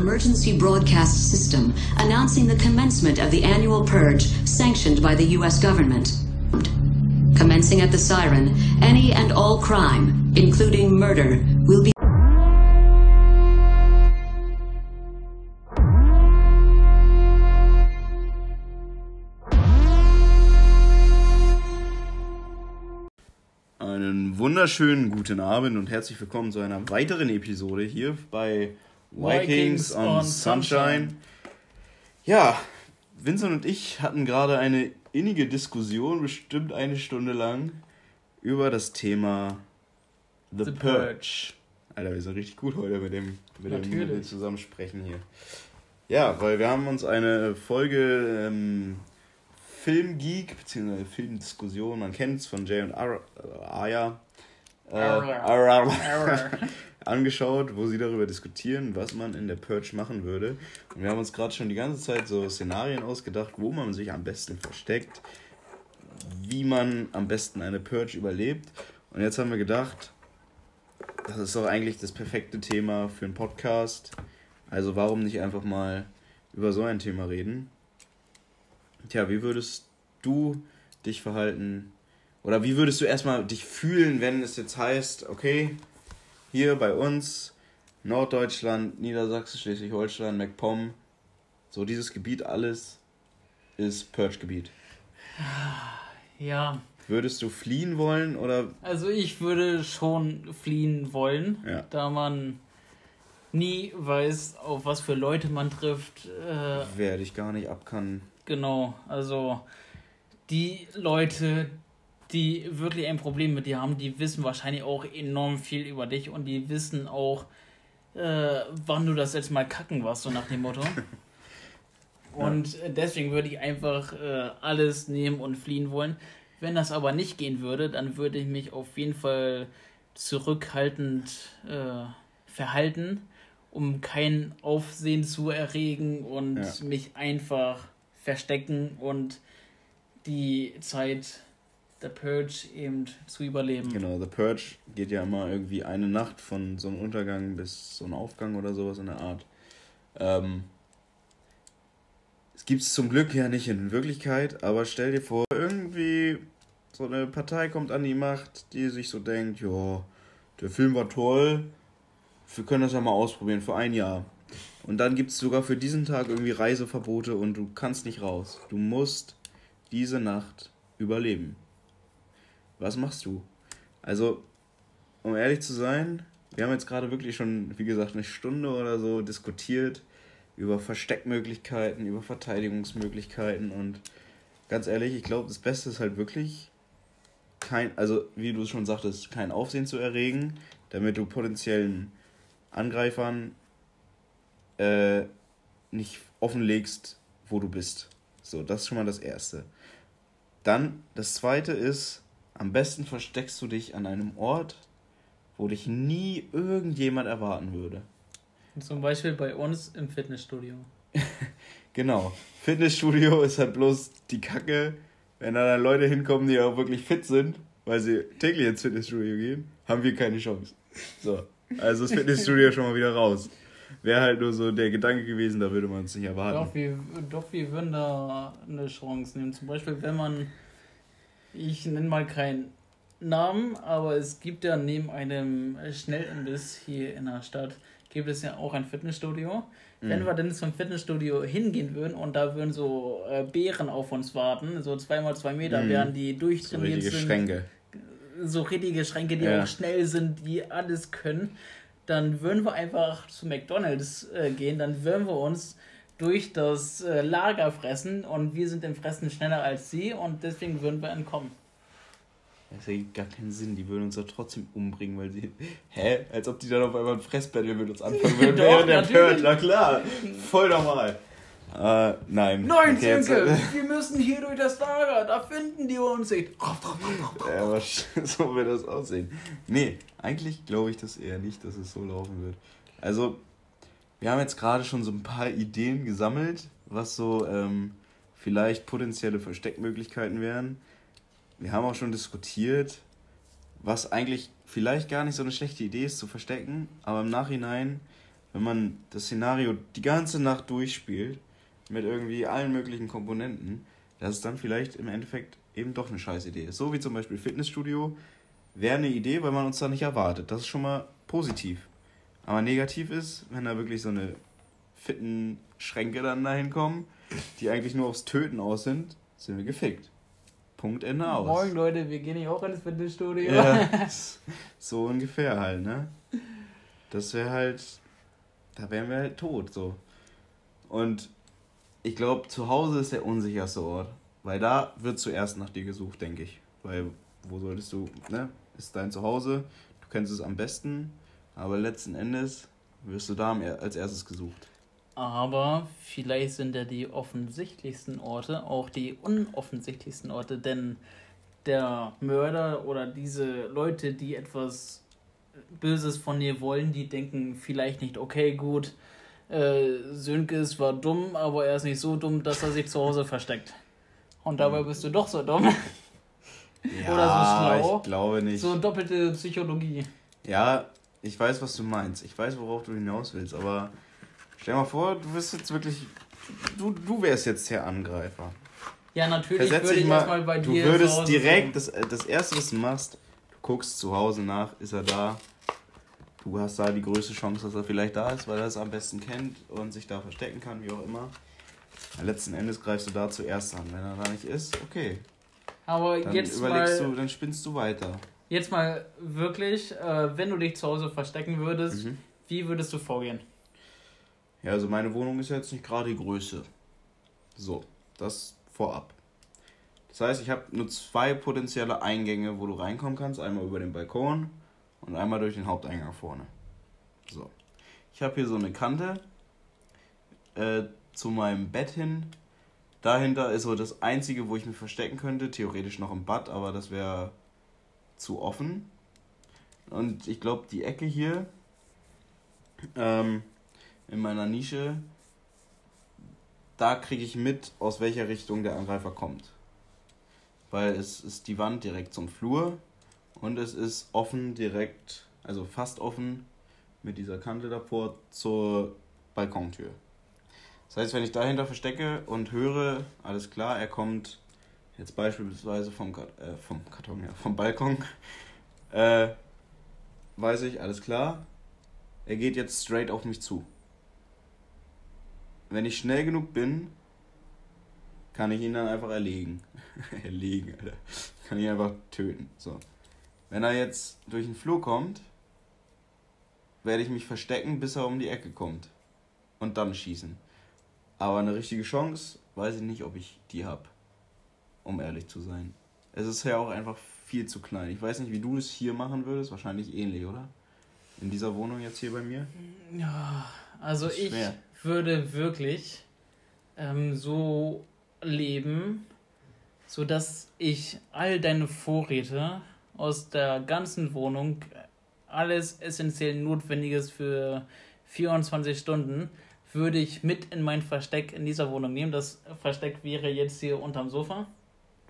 emergency broadcast system announcing the commencement of the annual purge sanctioned by the U.S. government. Commencing at the siren, any and all crime, including murder, will be. Einen wunderschönen guten Abend und herzlich willkommen zu einer weiteren Episode hier bei Vikings, on, Sunshine. Ja, Vincent und ich hatten gerade eine innige Diskussion, bestimmt eine Stunde lang, über das Thema The, The Purge. Purge. Alter, wir sind richtig gut heute mit dem, mit dem, mit dem Natürlich. Zusammensprechen hier. Ja, weil wir haben uns eine Folge ähm, Filmgeek, beziehungsweise Filmdiskussion, man kennt es von Jay und Ar Aya, äh, angeschaut, wo sie darüber diskutieren, was man in der Purge machen würde. Und wir haben uns gerade schon die ganze Zeit so Szenarien ausgedacht, wo man sich am besten versteckt, wie man am besten eine Purge überlebt. Und jetzt haben wir gedacht, das ist doch eigentlich das perfekte Thema für einen Podcast. Also warum nicht einfach mal über so ein Thema reden? Tja, wie würdest du dich verhalten? Oder wie würdest du erstmal dich fühlen, wenn es jetzt heißt, okay, hier bei uns, Norddeutschland, Niedersachsen, Schleswig-Holstein, MacPom, so dieses Gebiet alles ist Purge-Gebiet. Ja, Würdest du fliehen wollen oder also ich würde schon fliehen wollen, Ja. da man nie weiß, auf was für Leute man trifft. Äh, wer dich gar nicht ab kann? genau, also die Leute, die wirklich ein Problem mit dir haben, die wissen wahrscheinlich auch enorm viel über dich und die wissen auch, äh, wann du das letzte Mal kacken warst, so nach dem Motto. Und äh, deswegen würde ich einfach äh, alles nehmen und fliehen wollen. Wenn das aber nicht gehen würde, dann würde ich mich auf jeden Fall zurückhaltend äh, verhalten, um kein Aufsehen zu erregen und Ja. mich einfach verstecken und die Zeit der Purge eben zu überleben. Genau, The Purge geht ja immer irgendwie eine Nacht von so einem Untergang bis so einem Aufgang oder sowas in der Art. Ähm, es gibt es zum Glück ja nicht in Wirklichkeit, aber stell dir vor, irgendwie so eine Partei kommt an die Macht, die sich so denkt, ja, der Film war toll, wir können das ja mal ausprobieren für ein Jahr. Und dann gibt es sogar für diesen Tag irgendwie Reiseverbote und du kannst nicht raus. Du musst diese Nacht überleben. Was machst du? Also, um ehrlich zu sein, wir haben jetzt gerade wirklich schon, wie gesagt, eine Stunde oder so diskutiert über Versteckmöglichkeiten, über Verteidigungsmöglichkeiten und ganz ehrlich, ich glaube, das Beste ist halt wirklich kein, also wie du es schon sagtest, kein Aufsehen zu erregen, damit du potenziellen Angreifern äh, nicht offenlegst, wo du bist. So, das ist schon mal das Erste. Dann, das Zweite ist, am besten versteckst du dich an einem Ort, wo dich nie irgendjemand erwarten würde. Zum Beispiel bei uns im Fitnessstudio. Genau. Fitnessstudio ist halt bloß die Kacke, wenn da dann Leute hinkommen, die auch wirklich fit sind, weil sie täglich ins Fitnessstudio gehen, haben wir keine Chance. So. Also das Fitnessstudio schon mal wieder raus. Wäre halt nur so der Gedanke gewesen, da würde man es nicht erwarten. Doch wir, doch, wir würden da eine Chance nehmen. Zum Beispiel, wenn man, ich nenne mal keinen Namen, aber es gibt ja neben einem Schnellimbiss hier in der Stadt, gibt es ja auch ein Fitnessstudio. Wenn wir dann zum Fitnessstudio hingehen würden und da würden so äh, Bären auf uns warten, so zweimal zwei Meter, Mhm. während die so durchtrainiert richtige sind, Schränke. so richtige Schränke, die Ja. auch schnell sind, die alles können, dann würden wir einfach zu McDonalds äh, gehen, dann würden wir uns durch das äh, Lager fressen und wir sind im Fressen schneller als sie und deswegen würden wir entkommen. Das ergibt gar keinen Sinn. Die würden uns doch trotzdem umbringen, weil sie. Hä? Als ob die dann auf einmal ein Fressbattle mit uns anfangen würden. Doch, während der. Purge. Na klar. Voll normal. Äh, nein. Nein, Okay, jetzt- Sönke, wir müssen hier durch das Lager, da finden die uns nicht. Ja, aber so wird das aussehen. Nee, eigentlich glaube ich das eher nicht, dass es so laufen wird. Also, wir haben jetzt gerade schon so ein paar Ideen gesammelt, was so ähm, vielleicht potenzielle Versteckmöglichkeiten wären. Wir haben auch schon diskutiert, was eigentlich vielleicht gar nicht so eine schlechte Idee ist zu verstecken, aber im Nachhinein wenn man das Szenario die ganze Nacht durchspielt, mit irgendwie allen möglichen Komponenten, dass es dann vielleicht im Endeffekt eben doch eine scheiß Idee ist. So wie zum Beispiel Fitnessstudio wäre eine Idee, weil man uns da nicht erwartet. Das ist schon mal positiv. Aber negativ ist, wenn da wirklich so eine fitten Schränke dann dahin kommen, die eigentlich nur aufs Töten aus sind, sind wir gefickt. Punkt Ende aus. Moin Leute, wir gehen nicht auch ins Fitnessstudio. Ja, so ungefähr halt, ne? Das wäre halt, da wären wir halt tot, so. Und ich glaube, zu Hause ist der unsicherste Ort. Weil da wird zuerst nach dir gesucht, denke ich. Weil, wo solltest du, ne? Ist dein Zuhause, du kennst es am besten, aber letzten Endes wirst du da als erstes gesucht. Aber vielleicht sind ja die offensichtlichsten Orte auch die unoffensichtlichsten Orte, denn der Mörder oder diese Leute, die etwas Böses von dir wollen, die denken vielleicht nicht, okay, gut, äh, Sönke war dumm, aber er ist nicht so dumm, dass er sich zu Hause versteckt. Und dabei bist du doch so dumm. Ja, Oder so schlau. Ich glaube nicht. So doppelte Psychologie. Ja, ich weiß, was du meinst. Ich weiß, worauf du hinaus willst, aber stell mal vor, du wirst jetzt wirklich. Du, du wärst jetzt der Angreifer. Ja, natürlich Versetz würde ich mal, erstmal bei dir. Du würdest direkt, das, das erste, was du machst, du guckst zu Hause nach, ist er da. Du hast da die größte Chance, dass er vielleicht da ist, weil er es am besten kennt und sich da verstecken kann, wie auch immer. Letzten Endes greifst du da zuerst an. Wenn er da nicht ist, okay. Aber dann jetzt überlegst mal, du, dann spinnst du weiter. Jetzt mal wirklich, äh, wenn du dich zu Hause verstecken würdest, mhm. wie würdest du vorgehen? Ja, also meine Wohnung ist jetzt nicht gerade die Größe. So, das vorab. Das heißt, ich habe nur zwei potenzielle Eingänge, wo du reinkommen kannst. Einmal über den Balkon und einmal durch den Haupteingang vorne. So. Ich habe hier so eine Kante. Äh, zu meinem Bett hin. Dahinter ist so das einzige, wo ich mich verstecken könnte. Theoretisch noch im Bad, aber das wäre zu offen. Und ich glaube, die Ecke hier ähm, in meiner Nische, da kriege ich mit, aus welcher Richtung der Angreifer kommt. Weil es ist die Wand direkt zum Flur und es ist offen direkt, also fast offen mit dieser Kante davor zur Balkontür. Das heißt, wenn ich dahinter verstecke und höre, alles klar, er kommt jetzt beispielsweise vom, äh, vom Karton, ja, vom Balkon, äh, weiß ich, alles klar, er geht jetzt straight auf mich zu. Wenn ich schnell genug bin, kann ich ihn dann einfach erlegen. erlegen, Alter. Kann ihn einfach töten. So. Wenn er jetzt durch den Flur kommt, werde ich mich verstecken, bis er um die Ecke kommt. Und dann schießen. Aber eine richtige Chance, weiß ich nicht, ob ich die habe. Um ehrlich zu sein. Es ist ja auch einfach viel zu klein. Ich weiß nicht, wie du es hier machen würdest. Wahrscheinlich ähnlich, oder? In dieser Wohnung jetzt hier bei mir? Ja, also ich würde wirklich ähm, so leben, sodass ich all deine Vorräte aus der ganzen Wohnung, alles essentiell Notwendiges für 24 Stunden, würde ich mit in mein Versteck in dieser Wohnung nehmen. Das Versteck wäre jetzt hier unterm Sofa.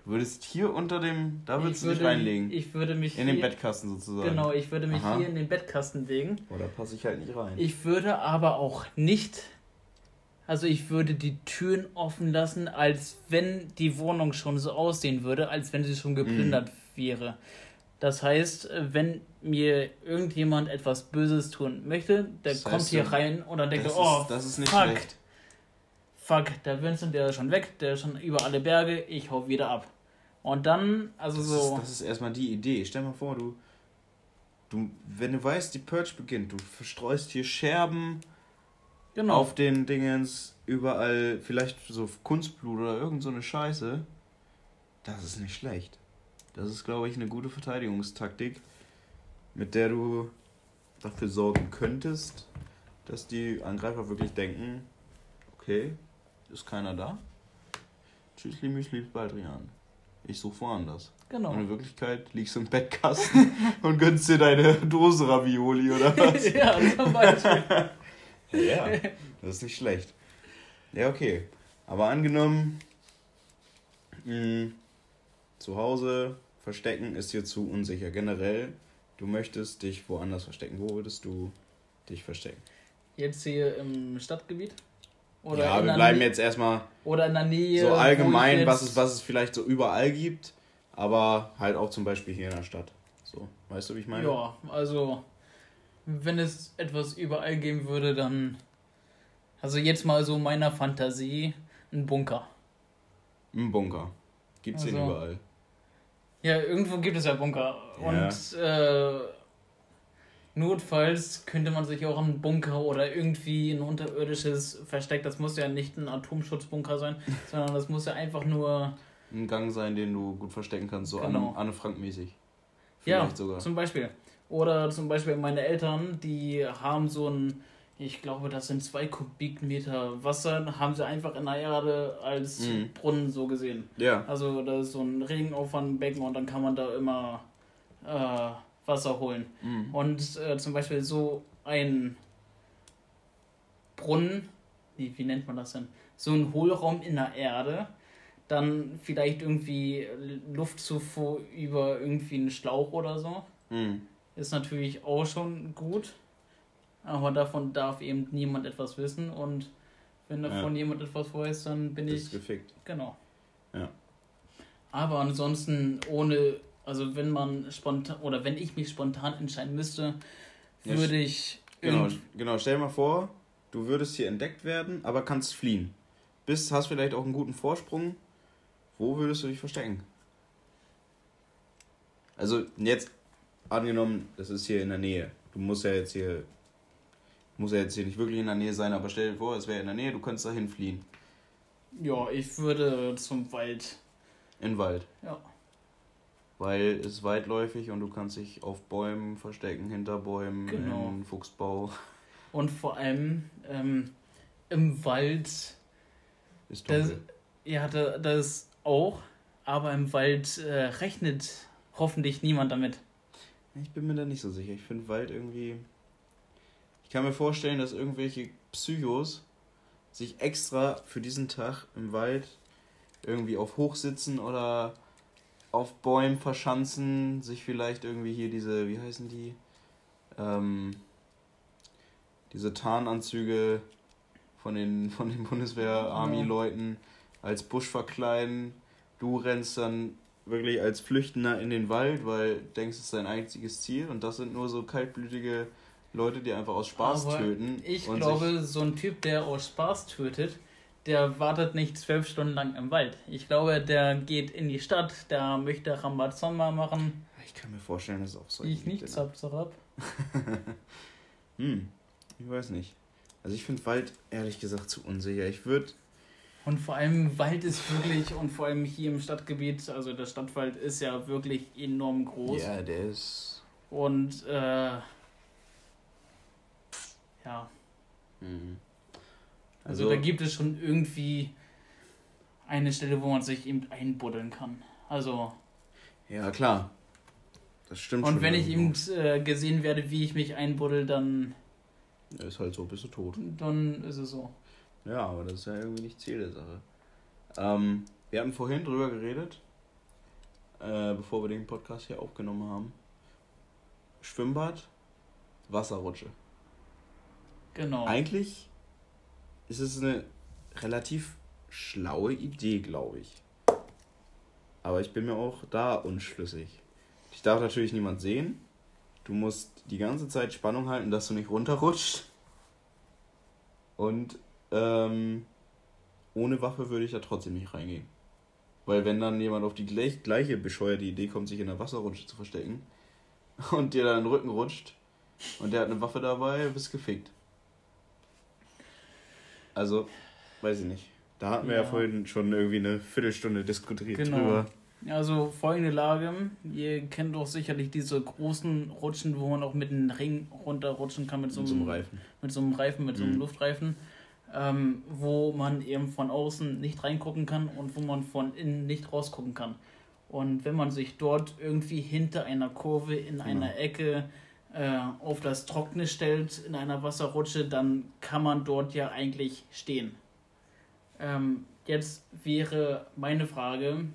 Du würdest hier unter dem, da würdest ich du dich reinlegen. Ich würde mich in hier, den Bettkasten sozusagen. Genau, ich würde mich Aha. hier in den Bettkasten legen. Oder oh, passe ich halt nicht rein. Ich würde aber auch nicht, also ich würde die Türen offen lassen, als wenn die Wohnung schon so aussehen würde, als wenn sie schon geplündert mm. wäre. Das heißt, wenn mir irgendjemand etwas Böses tun möchte, der das kommt hier rein und dann denkt er, oh, das ist nicht fuck, schlecht. fuck, der Vincent, der ist schon weg, der ist schon über alle Berge, ich hau wieder ab. Und dann, also das so. Ist, das ist erstmal die Idee. Stell mal vor, du, du, wenn du weißt, die Purge beginnt, du verstreust hier Scherben genau. auf den Dingens, überall vielleicht so Kunstblut oder irgend so eine Scheiße. Das ist nicht schlecht. Das ist, glaube ich, eine gute Verteidigungstaktik, mit der du dafür sorgen könntest, dass die Angreifer wirklich denken, okay, ist keiner da. Tschüssli, Müsli, Baldrian. Ich suche woanders. Genau. Und in Wirklichkeit liegst du im Bettkasten und gönnst dir deine Dose Ravioli oder was? ja, zum Beispiel. ja, das ist nicht schlecht. Ja, okay. Aber angenommen, mh, hm, zu Hause verstecken ist dir zu unsicher. Generell, du möchtest dich woanders verstecken. Wo würdest du dich verstecken? Jetzt hier im Stadtgebiet? Oder ja, wir bleiben jetzt erstmal Oder in der Nähe. so allgemein, was es, was es vielleicht so überall gibt, aber halt auch zum Beispiel hier in der Stadt. So, weißt du, wie ich meine? Ja, also wenn es etwas überall geben würde, dann also jetzt mal so meiner Fantasie ein Bunker. Im Bunker. Gibt's den Also- überall. Ja, irgendwo gibt es ja Bunker Ja. und äh, notfalls könnte man sich auch einen Bunker oder irgendwie ein unterirdisches Versteck, das muss ja nicht ein Atomschutzbunker sein, sondern das muss ja einfach nur Ein Gang sein, den du gut verstecken kannst, so Genau. Anne, Anne Frank mäßig. Ja, Vielleicht sogar. zum Beispiel. Oder zum Beispiel meine Eltern, die haben so ein, ich glaube, das sind zwei Kubikmeter Wasser, haben sie einfach in der Erde als Mhm. Brunnen so gesehen. Ja. Also da ist so ein Regenauffangbecken und dann kann man da immer äh, Wasser holen. Mhm. Und äh, zum Beispiel so ein Brunnen, wie, wie nennt man das denn? So ein Hohlraum in der Erde, dann vielleicht irgendwie Luftzufuhr über irgendwie einen Schlauch oder so. Mhm. Ist natürlich auch schon gut, aber davon darf eben niemand etwas wissen und wenn davon jemand etwas weiß, dann bin Das ich ist gefickt. Genau. Ja. Aber ansonsten ohne, also wenn man spontan oder wenn ich mich spontan entscheiden müsste, Ja, würde ich Genau, genau. Stell dir mal vor, du würdest hier entdeckt werden, aber kannst fliehen. Bist, hast vielleicht auch einen guten Vorsprung. Wo würdest du dich verstecken? Also jetzt angenommen, das ist hier in der Nähe. Du musst ja jetzt hier, muss ja jetzt hier nicht wirklich in der Nähe sein, aber stell dir vor, es wäre in der Nähe, du könntest dahin fliehen. ja, ich würde zum Wald. In den Wald. Ja. Weil es ist weitläufig und du kannst dich auf Bäumen verstecken, hinter Bäumen, Genau. in Fuchsbau. Und vor allem ähm, im Wald, Ist das, dunkel. ja, da, das auch, aber im Wald äh, rechnet hoffentlich niemand damit. Ich bin mir da nicht so sicher. Ich finde Wald irgendwie. Ich kann mir vorstellen, dass irgendwelche Psychos sich extra für diesen Tag im Wald irgendwie auf Hochsitzen oder auf Bäumen verschanzen, sich vielleicht irgendwie hier diese, wie heißen die? Ähm, diese Tarnanzüge von den, von den Bundeswehr-Army-Leuten als Busch verkleiden. Du rennst dann wirklich als Flüchtender in den Wald, weil du denkst, es ist dein einziges Ziel und das sind nur so kaltblütige Leute, die einfach aus Spaß Aber töten. Ich glaube, so ein Typ, der aus Spaß tötet, der wartet nicht zwölf Stunden lang im Wald. Ich glaube, der geht in die Stadt, der möchte Rambazamba machen. Ich kann mir vorstellen, dass es auch so ich nicht, zap, zap. Hm, ich weiß nicht. Also ich finde Wald ehrlich gesagt zu unsicher. Ich würde Und vor allem Wald ist wirklich, und vor allem hier im Stadtgebiet, also der Stadtwald ist ja wirklich enorm groß. Ja, der ist. Und äh, ja, Hm. Also, da gibt es schon irgendwie eine Stelle, wo man sich eben einbuddeln kann. Also, Ja, klar. Das stimmt und schon wenn ich irgendwo. eben äh, gesehen werde, wie ich mich einbuddel, dann, Ja, Ist halt so, bist du tot. dann ist es so. Ja, aber das ist ja irgendwie nicht Ziel der Sache. Ähm, wir haben vorhin drüber geredet, äh, bevor wir den Podcast hier aufgenommen haben. Schwimmbad, Wasserrutsche. Genau. Eigentlich ist es eine relativ schlaue Idee, glaube ich. Aber ich bin mir auch da unschlüssig. Ich darf natürlich niemand sehen. Du musst die ganze Zeit Spannung halten, dass du nicht runterrutscht. Und ähm, ohne Waffe würde ich da trotzdem nicht reingehen. Weil wenn dann jemand auf die gleich, gleiche bescheuerte Idee kommt, sich in der Wasserrutsche zu verstecken und dir dann den Rücken rutscht und der hat eine Waffe dabei, bist gefickt. Also, weiß ich nicht. Da hatten wir ja, Ja. vorhin schon irgendwie eine Viertelstunde diskutiert Genau. drüber. Also folgende Lage. Ihr kennt doch sicherlich diese großen Rutschen, wo man auch mit einem Ring runterrutschen kann mit so Mit einem, so einem Reifen. mit so einem Reifen, mit so einem Mhm. Luftreifen, ähm, wo man eben von außen nicht reingucken kann und wo man von innen nicht rausgucken kann. Und wenn man sich dort irgendwie hinter einer Kurve in Genau. einer Ecke auf das Trockene stellt, in einer Wasserrutsche, dann kann man dort ja eigentlich stehen. Ähm, jetzt wäre meine Frage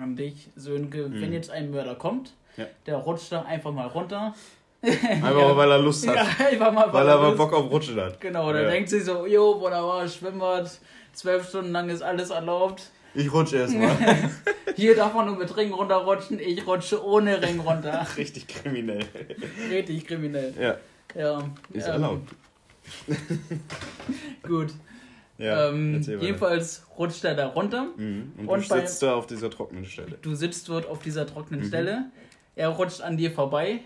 an dich, Sönke, Mhm. wenn jetzt ein Mörder kommt, Ja. der rutscht da einfach mal runter, Einfach weil er Lust hat. Ja, einfach mal, weil er mal Bock auf Rutschen hat. Genau, Ja. denkt sich so, jo, wunderbar, Schwimmbad, zwölf Stunden lang ist alles erlaubt. Ich rutsche erstmal. Hier darf man nur mit Ring runterrutschen, ich rutsche ohne Ring runter. Richtig kriminell. Richtig kriminell. Ja, Ja. ist ähm, erlaubt. Gut. Ja, ähm, weiter. jedenfalls rutscht er da runter. Mhm. Und, und du sitzt da auf dieser trockenen Stelle. Du sitzt dort auf dieser Mhm. trockenen Stelle. Er rutscht an dir vorbei,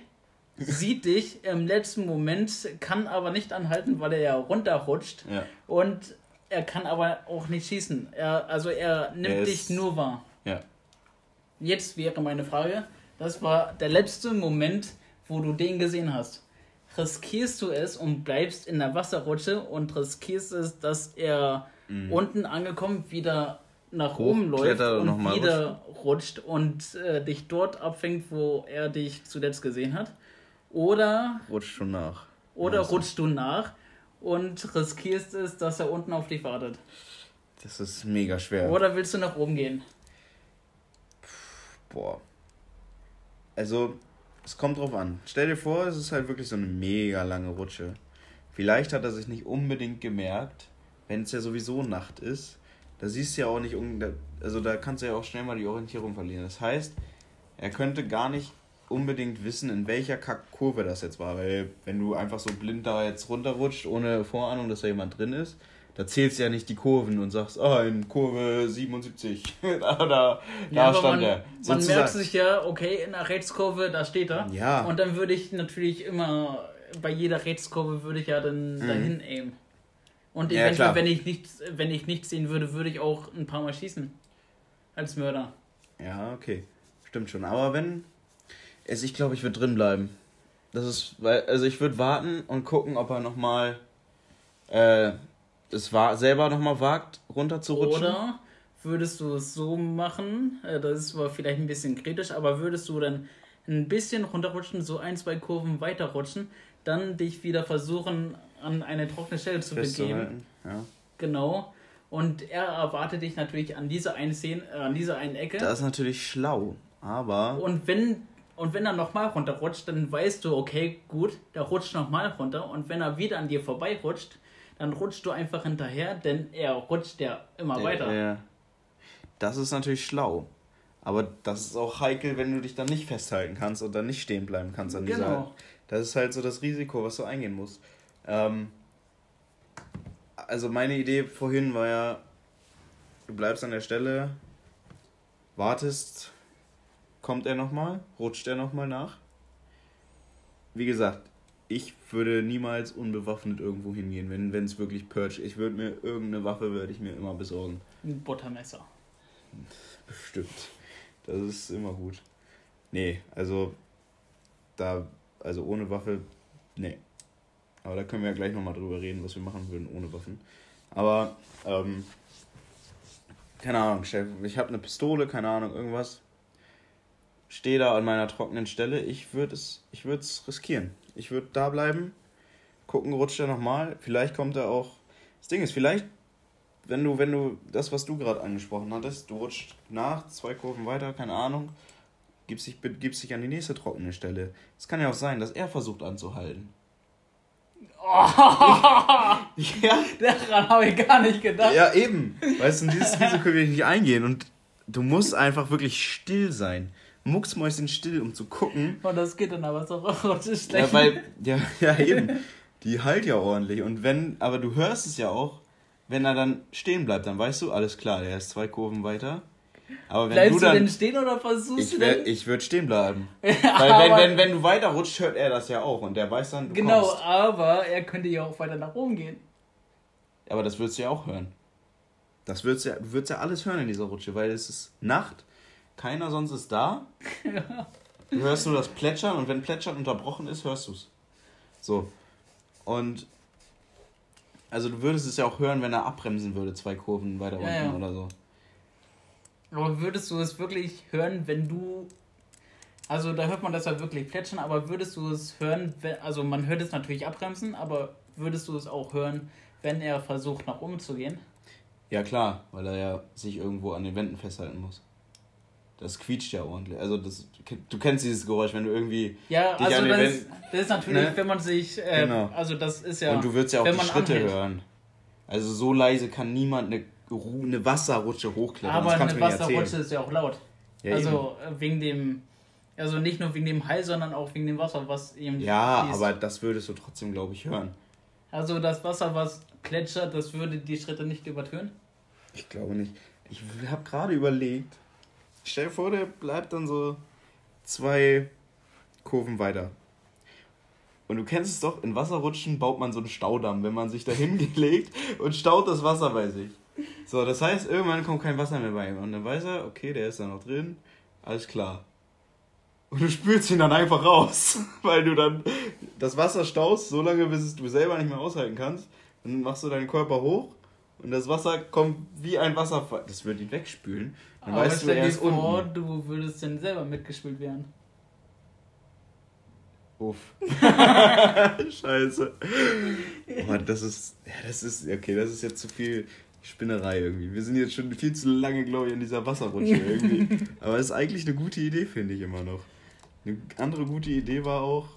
sieht dich im letzten Moment, kann aber nicht anhalten, weil er ja runterrutscht. Ja. Und er kann aber auch nicht schießen. Er, also er nimmt Er dich ist- nur wahr. Ja. Jetzt wäre meine Frage, das war der letzte Moment, wo du den gesehen hast. Riskierst du es und bleibst in der Wasserrutsche und riskierst es, dass er unten angekommen wieder nach oben läuft und und wieder rutscht und äh, dich dort abfängt, wo er dich zuletzt gesehen hat? Oder, Rutscht schon nach. oder du? rutschst du nach und riskierst es, dass er unten auf dich wartet? Das ist mega schwer. Oder willst du nach oben gehen? Boah. Also, es kommt drauf an. Stell dir vor, es ist halt wirklich so eine mega lange Rutsche. Vielleicht hat er sich nicht unbedingt gemerkt, wenn es ja sowieso Nacht ist. Da siehst du ja auch nicht, also da kannst du ja auch schnell mal die Orientierung verlieren. Das heißt, er könnte gar nicht unbedingt wissen, in welcher Kackkurve das jetzt war. Weil wenn du einfach so blind da jetzt runterrutscht, ohne Vorahnung, dass da jemand drin ist, da zählst du ja nicht die Kurven und sagst, ah, in Kurve 77, da, da, da aber stand man, er. man Sozusagen. merkt sich ja, okay, in der Rechtskurve, da steht er. Ja. Und dann würde ich natürlich immer, bei jeder Rechtskurve würde ich ja dann dahin aimen. Und Mhm. Ja, eventuell, klar. wenn ich nichts, wenn ich nichts sehen würde, würde ich auch ein paar Mal schießen. Als Mörder. Ja, okay. Stimmt schon. Aber wenn. Es, ich glaube, ich würde drin bleiben. Das ist, weil, also ich würde warten und gucken, ob er nochmal äh, es war, selber nochmal wagt, runterzurutschen. Oder würdest du es so machen, äh, das ist zwar vielleicht ein bisschen kritisch, aber würdest du dann ein bisschen runterrutschen, so ein, zwei Kurven weiterrutschen, dann dich wieder versuchen, an eine trockene Stelle zu begeben. Ja. Genau. Und er erwartet dich natürlich an dieser einen Szene, äh, an dieser einen Ecke. Das ist natürlich schlau, aber Und wenn und wenn er nochmal runterrutscht, dann weißt du, okay, gut, der rutscht nochmal runter. Und wenn er wieder an dir vorbeirutscht, dann rutschst du einfach hinterher, denn er rutscht ja immer weiter. Äh, das ist natürlich schlau. Aber das ist auch heikel, wenn du dich dann nicht festhalten kannst und dann nicht stehen bleiben kannst an dieser. Genau. Das ist halt so das Risiko, was du eingehen musst. Ähm, also meine Idee vorhin war ja, du bleibst an der Stelle, wartest, kommt er nochmal, rutscht er nochmal nach. Wie gesagt, ich würde niemals unbewaffnet irgendwo hingehen, wenn es wirklich Purge. Ich würde mir irgendeine Waffe würde ich mir immer besorgen. Ein Buttermesser. Bestimmt. Das ist immer gut. Nee, also da, also ohne Waffe, nee. Aber da können wir ja gleich nochmal drüber reden, was wir machen würden ohne Waffen. Aber, ähm, keine Ahnung, Chef, ich habe eine Pistole, keine Ahnung, irgendwas. Stehe da an meiner trockenen Stelle, ich würde es, ich riskieren. Ich würde da bleiben, gucken, rutscht er nochmal. Vielleicht kommt er auch. Das Ding ist, vielleicht wenn du, wenn du das, was du gerade angesprochen hattest, du rutscht nach, zwei Kurven weiter, keine Ahnung, gibst dich, gibst dich an die nächste trockene Stelle. Es kann ja auch sein, dass er versucht anzuhalten. ja, Daran habe ich gar nicht gedacht. ja, eben. Weißt du, und dieses Risiko will ich nicht eingehen. Und du musst einfach wirklich still sein. Mucksmäuschen still, um zu gucken. Und das geht dann aber so rutscht Ja, schlecht. weil, ja, ja, eben. Die halt ja ordentlich. Und wenn, aber du hörst es ja auch, wenn er dann stehen bleibt, dann weißt du, alles klar, der ist zwei Kurven weiter. Aber wenn Bleibst du du, dann. denn stehen oder versuchst ich du wär, denn? ich würde stehen bleiben. Ja, Weil wenn, wenn, wenn du weiter rutscht, hört er das ja auch. Und der weiß dann, du Genau, kommst. aber er könnte ja auch weiter nach oben gehen. Aber das würdest du ja auch hören. Das würdest ja, du würdest ja alles hören in dieser Rutsche, weil es ist Nacht, keiner sonst ist da. Du hörst nur das Plätschern und wenn Plätschern unterbrochen ist, hörst du es. So. Und also du würdest es ja auch hören, wenn er abbremsen würde, zwei Kurven weiter Ja, unten ja. oder so. Aber würdest du es wirklich hören, wenn du. Also da hört man das ja wirklich plätschern, aber würdest du es hören, wenn, also man hört es natürlich abbremsen, aber würdest du es auch hören, wenn er versucht nach oben zu gehen? Ja klar, weil er ja sich irgendwo an den Wänden festhalten muss. Das quietscht ja ordentlich. Also das, du kennst dieses Geräusch, wenn du irgendwie. Ja, dich also an den das, Wänden- das ist natürlich, ne? wenn man sich, äh, Genau. also das ist ja, Und du würdest ja auch wenn die man Schritte anhält. hören. Also so leise kann niemand eine, eine Wasserrutsche hochklettern. Aber eine. Wasserrutsche ist ja auch laut. Ja, also äh, wegen dem, also nicht nur wegen dem Hall, sondern auch wegen dem Wasser, was eben Ja, fließt. aber das würdest du trotzdem, glaube ich, hören. Also das Wasser, was plätschert, das würde die Schritte nicht übertönen? Ich glaube nicht. Ich habe gerade überlegt. Stell dir vor, der bleibt dann so zwei Kurven weiter. Und du kennst es doch, in Wasserrutschen baut man so einen Staudamm, wenn man sich da hingelegt und staut das Wasser bei sich. So, das heißt, irgendwann kommt kein Wasser mehr bei ihm. Und dann weiß er, okay, der ist da noch drin, alles klar. Und du spülst ihn dann einfach raus, weil du dann das Wasser staust, so lange, bis du selber nicht mehr aushalten kannst. Dann machst du deinen Körper hoch und das Wasser kommt wie ein Wasserfall. Das wird ihn wegspülen. Dann aber weißt du, er ist vor, unten. du würdest dann selber mitgespült werden. Uff. Scheiße. Boah, das ist. Ja, das ist. Okay, das ist jetzt zu viel Spinnerei irgendwie. Wir sind jetzt schon viel zu lange, glaube ich, in dieser Wasserrutsche irgendwie. Aber es ist eigentlich eine gute Idee, finde ich immer noch. Eine andere gute Idee war auch,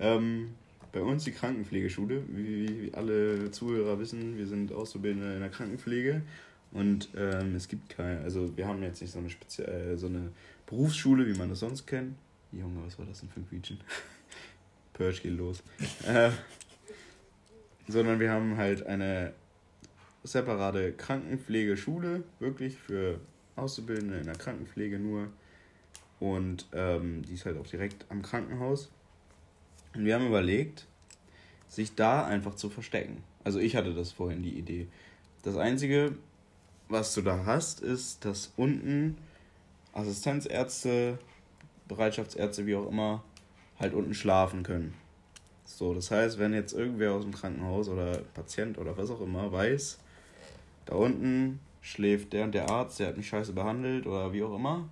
ähm, bei uns die Krankenpflegeschule. Wie, wie alle Zuhörer wissen, wir sind Auszubildende in der Krankenpflege. Und ähm, es gibt keine, also wir haben jetzt nicht so eine Spezi äh, so eine Berufsschule, wie man das sonst kennt. Junge, was war das denn für ein Quietschen? Purge geht los. äh, sondern wir haben halt eine separate Krankenpflegeschule, wirklich für Auszubildende in der Krankenpflege nur. Und ähm, die ist halt auch direkt am Krankenhaus. Und wir haben überlegt, sich da einfach zu verstecken. Also ich hatte das vorhin die Idee. Das Einzige, was du da hast, ist, dass unten Assistenzärzte, Bereitschaftsärzte, wie auch immer, halt unten schlafen können. So, das heißt, wenn jetzt irgendwer aus dem Krankenhaus oder Patient oder was auch immer weiß, da unten schläft der und der Arzt, der hat mich scheiße behandelt oder wie auch immer,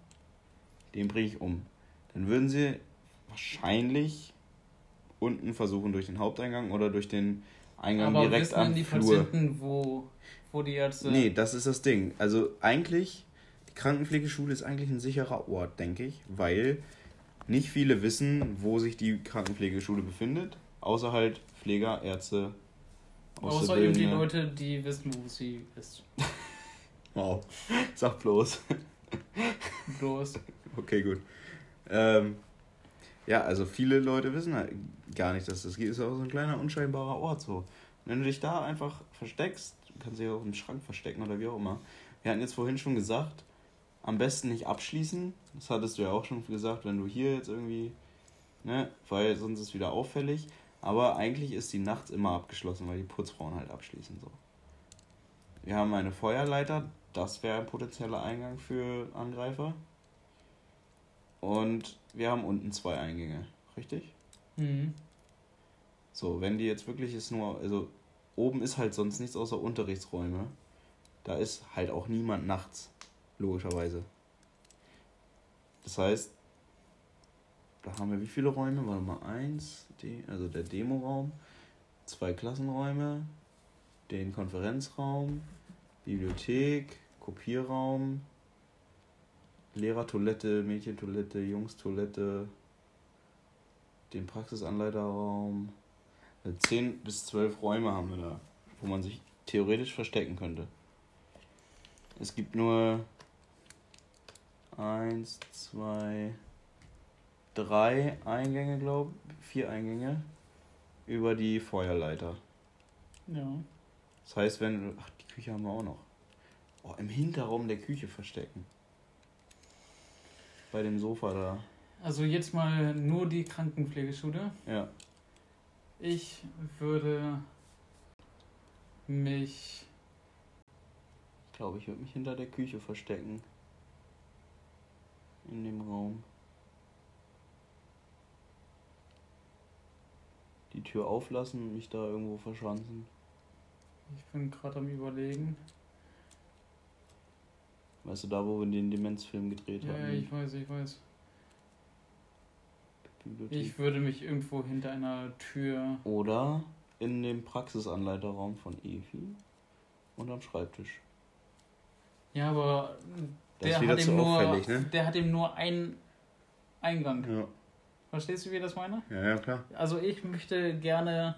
den bringe ich um. Dann würden sie wahrscheinlich unten versuchen durch den Haupteingang oder durch den Eingang aber direkt wissen am die Flur. Patienten, wo, wo die Ärzte... Nee, das ist das Ding. Also eigentlich, die Krankenpflegeschule ist eigentlich ein sicherer Ort, denke ich, weil nicht viele wissen, wo sich die Krankenpflegeschule befindet, außer halt Pfleger, Ärzte, Außer eben die. Leute, die wissen, wo sie ist. Wow, sag bloß. Bloß. Okay, gut. Ähm, ja, also viele Leute wissen halt gar nicht, dass das geht. Ist auch so ein kleiner unscheinbarer Ort so. Wenn du dich da einfach versteckst, du kannst dich auch im Schrank verstecken oder wie auch immer. Wir hatten jetzt vorhin schon gesagt, am besten nicht abschließen. Das hattest du ja auch schon gesagt, wenn du hier jetzt irgendwie, ne, weil sonst ist es wieder auffällig. Aber eigentlich ist die nachts immer abgeschlossen, weil die Putzfrauen halt abschließen so. Wir haben eine Feuerleiter, das wäre ein potenzieller Eingang für Angreifer. Und wir haben unten zwei Eingänge, richtig? Mhm. So, wenn die jetzt wirklich ist nur, also oben ist halt sonst nichts außer Unterrichtsräume. Da ist halt auch niemand nachts, logischerweise. Das heißt, da haben wir wie viele Räume? Warte mal, eins, die, also der Demoraum, zwei Klassenräume, den Konferenzraum, Bibliothek, Kopierraum, Lehrertoilette, Mädchentoilette, Jungstoilette, den Praxisanleiterraum. Also 10 bis 12 Räume haben wir da, wo man sich theoretisch verstecken könnte. Es gibt nur eins, zwei, drei Eingänge, glaube ich, vier Eingänge über die Feuerleiter. Ja. Das heißt, wenn. Ach, die Küche haben wir auch noch. Oh, im Hinterraum der Küche verstecken. Bei dem Sofa da. Also jetzt mal nur die Krankenpflegeschule. Ja. Ich würde mich. Ich glaube, ich würde mich hinter der Küche verstecken. In dem Raum. Die Tür auflassen und mich da irgendwo verschanzen. Ich bin gerade am Überlegen. Weißt du, da wo wir den Demenzfilm gedreht Ja, haben? ja, ich weiß, ich weiß. Bibliothek. Ich würde mich irgendwo hinter einer Tür. Oder in dem Praxisanleiterraum von Evi und am Schreibtisch. Ja, aber der hat, eben nur, ne? der hat eben nur einen Eingang. Ja. Verstehst du, wie ich das meine? ja, ja, klar. Also ich möchte gerne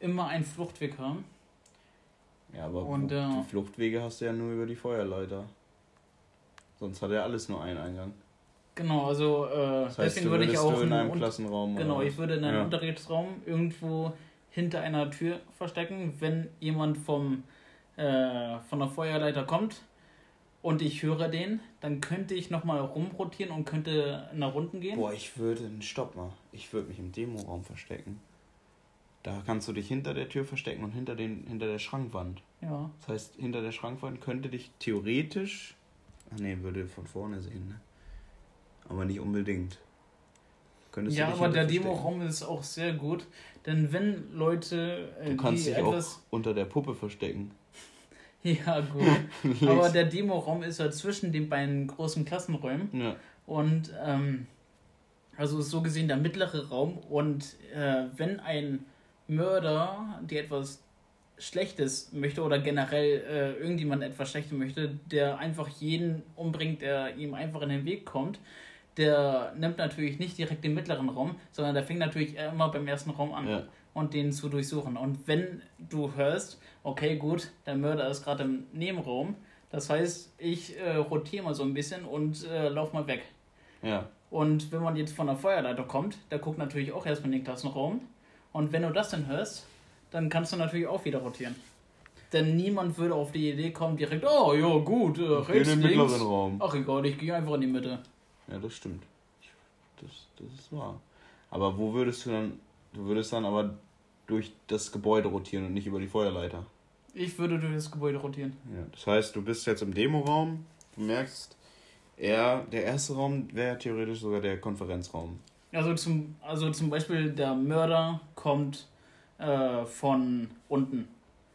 immer einen Fluchtweg haben. Ja, aber Und, äh, die Fluchtwege hast du ja nur über die Feuerleiter. Sonst hat ja alles nur einen Eingang. Genau, also äh, Das heißt, deswegen würde ich auch in einem Klassenraum. Genau, oder ich würde in einem Ja. Unterrichtsraum irgendwo hinter einer Tür verstecken, wenn jemand vom, äh, von der Feuerleiter kommt und ich höre den, dann könnte ich nochmal rumrotieren und könnte nach unten gehen. Boah, ich würde. Stopp mal. Ich würde mich im Demoraum verstecken. Da kannst du dich hinter der Tür verstecken und hinter, den, hinter der Schrankwand. Ja. Das heißt, hinter der Schrankwand könnte dich theoretisch. Ach nee, würde von vorne sehen, ne? Aber nicht unbedingt. Könntest Ja, aber der. Demo-Raum ist auch sehr gut, denn wenn Leute, äh, Du kannst die dich etwas. auch unter der Puppe verstecken. Ja, gut. aber der Demo-Raum ist ja zwischen den beiden großen Klassenräumen. Ja. Und ähm, also ist so gesehen der mittlere Raum. Und äh, wenn ein Mörder, der etwas Schlechtes möchte oder generell äh, irgendjemand etwas Schlechtes möchte, der einfach jeden umbringt, der ihm einfach in den Weg kommt, der nimmt natürlich nicht direkt den mittleren Raum, sondern der fängt natürlich immer beim ersten Raum an Ja. und den zu durchsuchen. Und wenn du hörst, okay, gut, der Mörder ist gerade im Nebenraum, das heißt, ich äh, rotiere mal so ein bisschen und äh, lauf mal weg. Ja. Und wenn man jetzt von der Feuerleiter kommt, der guckt natürlich auch erstmal in den Klassenraum. Und wenn du das dann hörst, dann kannst du natürlich auch wieder rotieren. Denn niemand würde auf die Idee kommen, direkt, oh ja, gut, äh, In rechts, den links. mittleren Raum. Ach egal, ich gehe einfach in die Mitte. Ja, das stimmt. Ich- Das, das ist wahr. Aber wo würdest du dann. Du würdest dann aber durch das Gebäude rotieren und nicht über die Feuerleiter. Ich würde durch das Gebäude rotieren. Ja, das heißt, du bist jetzt im Demoraum, du merkst, er, der erste Raum wäre theoretisch sogar der Konferenzraum. Also zum, also zum Beispiel der Mörder kommt äh, von unten.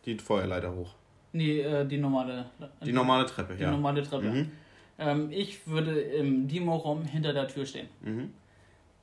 Die Feuerleiter hoch. Nee, äh, die normale. Die normale Treppe, die ja. normale Treppe. Mhm. Ähm, ich würde im Demo-Raum hinter der Tür stehen. Mhm.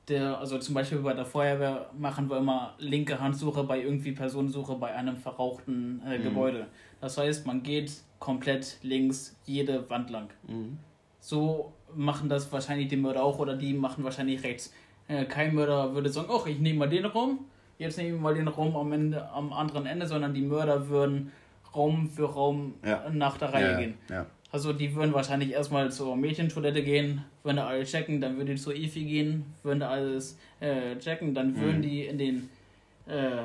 Der, also zum Beispiel bei der Feuerwehr machen wir immer linke Handsuche bei irgendwie Personensuche bei einem verrauchten äh, Mhm. Gebäude. Das heißt, man geht komplett links jede Wand lang. Mhm. So machen das wahrscheinlich die Mörder auch oder die machen wahrscheinlich rechts. Äh, kein Mörder würde sagen, ach, ich nehme mal den Raum, jetzt nehme ich mal den Raum am, Ende, am anderen Ende, sondern die Mörder würden Raum für Raum Ja. nach der Reihe ja, gehen. Ja. Also die würden wahrscheinlich erstmal zur Mädchentoilette gehen, würden da alles checken, dann würden die zur Efi gehen, würden da alles äh, checken, dann würden Mhm. die in den äh,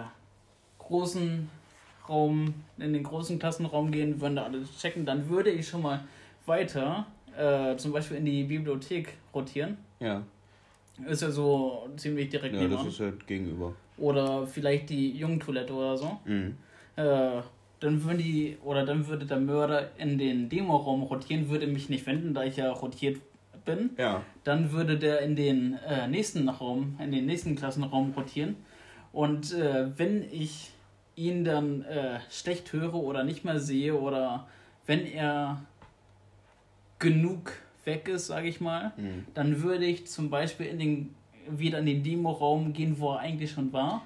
großen Raum, in den großen Klassenraum gehen, würden da alles checken, dann würde ich schon mal weiter, äh, zum Beispiel in die Bibliothek rotieren. Ja, Ist ja so ziemlich direkt ja das nebenan. ist halt gegenüber. Oder vielleicht die Jungentoilette oder so. Mhm. Äh, dann würden die, oder dann würde der Mörder in den Demoraum rotieren, würde mich nicht finden, da ich ja rotiert bin. Ja. Dann würde der in den äh, nächsten Raum, in den nächsten Klassenraum rotieren. Und äh, wenn ich ihn dann äh, schlecht höre oder nicht mehr sehe oder wenn er genug weg ist, sage ich mal, Mhm. dann würde ich zum Beispiel in den, wieder in den Demo-Raum gehen, wo er eigentlich schon war.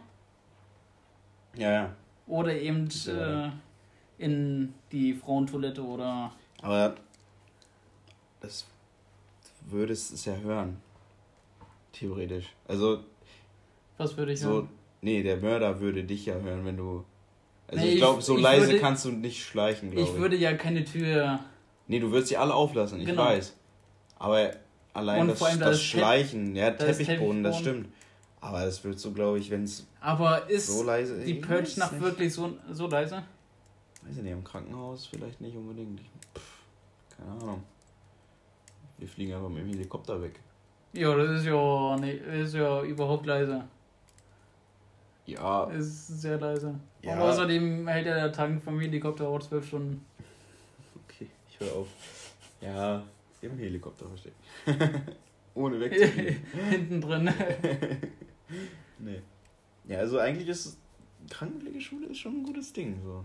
Ja, ja. Oder eben äh, in die Frauentoilette oder. Aber das würdest es ja hören. Theoretisch. Also Was würde ich so, hören? nee, der Mörder würde dich ja hören, wenn du. Also Nee, ich glaube, so ich leise würde- kannst du nicht schleichen, glaube ich. Ich würde ja keine Tür. Nee, du würdest sie alle auflassen, ich Genau. weiß. Aber allein das, das Tepp- Schleichen, ja, da ist Teppichboden, das Teppichboden. stimmt. Aber das würdest du, glaube ich, wenn es Aber ist so leise die Ich Purge weiß Nacht nicht. wirklich so, so leise? Weiß ich nicht, im Krankenhaus vielleicht nicht unbedingt. Ich, pff, keine Ahnung. Wir fliegen einfach mit dem Helikopter weg. Ja, das ist ja, nee, ist ja überhaupt leise. Ja, Ist sehr leise. Ja. Und außerdem hält ja der Tank vom Helikopter auch zwölf Stunden. okay, ich höre auf. Ja, im Helikopter verstehe Ohne wegzufliegen. Hinten drin. nee. Ja, also eigentlich ist Krankenpflegeschule ist schon ein gutes Ding, so.